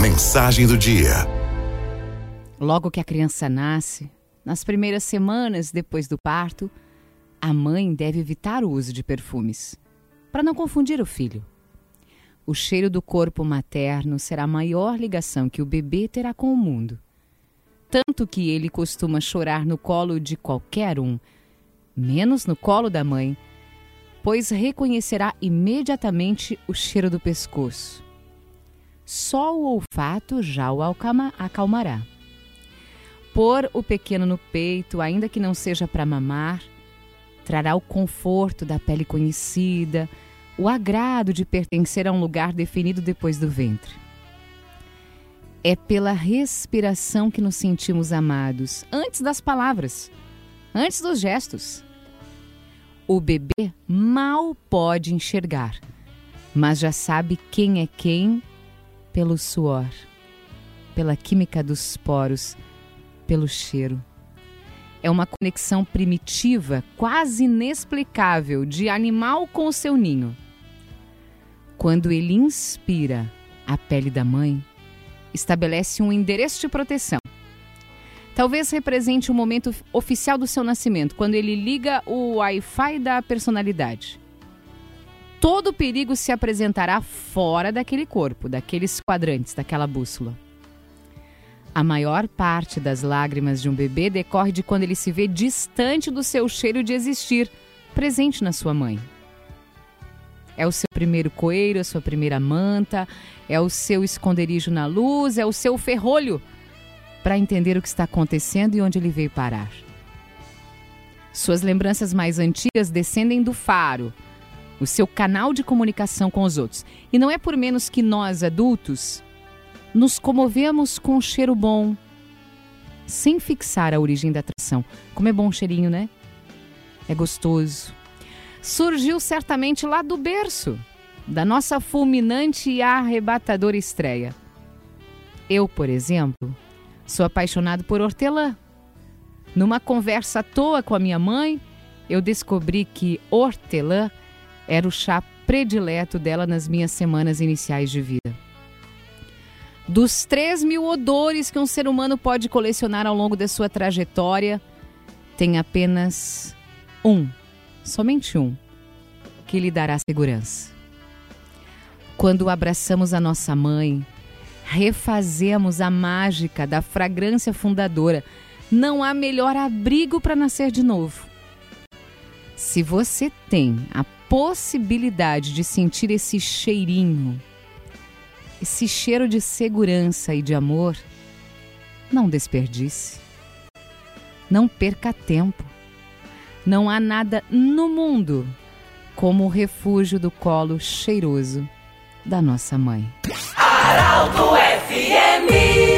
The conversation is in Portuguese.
Mensagem do dia. Logo que a criança nasce, nas primeiras semanas depois do parto, a mãe deve evitar o uso de perfumes, para não confundir o filho. O cheiro do corpo materno será a maior ligação que o bebê terá com o mundo. Tanto que ele costuma chorar no colo de qualquer um, menos no colo da mãe, pois reconhecerá imediatamente o cheiro do pescoço. Só o olfato já o acalmará. Pôr o pequeno no peito, ainda que não seja para mamar, trará o conforto da pele conhecida, o agrado de pertencer a um lugar definido depois do ventre. É pela respiração que nos sentimos amados, antes das palavras, antes dos gestos. O bebê mal pode enxergar, mas já sabe quem é quem pelo suor, pela química dos poros, pelo cheiro. É uma conexão primitiva, quase inexplicável, de animal com o seu ninho. Quando ele inspira a pele da mãe, estabelece um endereço de proteção. Talvez represente o momento oficial do seu nascimento, quando ele liga o Wi-Fi da personalidade. Todo perigo se apresentará fora daquele corpo, daqueles quadrantes, daquela bússola. A maior parte das lágrimas de um bebê decorre de quando ele se vê distante do seu cheiro de existir, presente na sua mãe. É o seu primeiro coelho, a sua primeira manta, é o seu esconderijo na luz, é o seu ferrolho para entender o que está acontecendo e onde ele veio parar. Suas lembranças mais antigas descendem do faro, o seu canal de comunicação com os outros. E não é por menos que nós, adultos, nos comovemos com um cheiro bom, sem fixar a origem da atração. Como é bom o cheirinho, né? É gostoso. Surgiu certamente lá do berço, da nossa fulminante e arrebatadora estreia. Eu, por exemplo, sou apaixonado por hortelã. Numa conversa à toa com a minha mãe, eu descobri que hortelã era o chá predileto dela nas minhas semanas iniciais de vida. Dos 3 mil odores que um ser humano pode colecionar ao longo da sua trajetória, tem apenas um, somente um, que lhe dará segurança. Quando abraçamos a nossa mãe, refazemos a mágica da fragrância fundadora. Não há melhor abrigo para nascer de novo. Se você tem a possibilidade de sentir esse cheirinho, esse cheiro de segurança e de amor, não desperdice. Não perca tempo. Não há nada no mundo como o refúgio do colo cheiroso da nossa mãe. Araldo FMI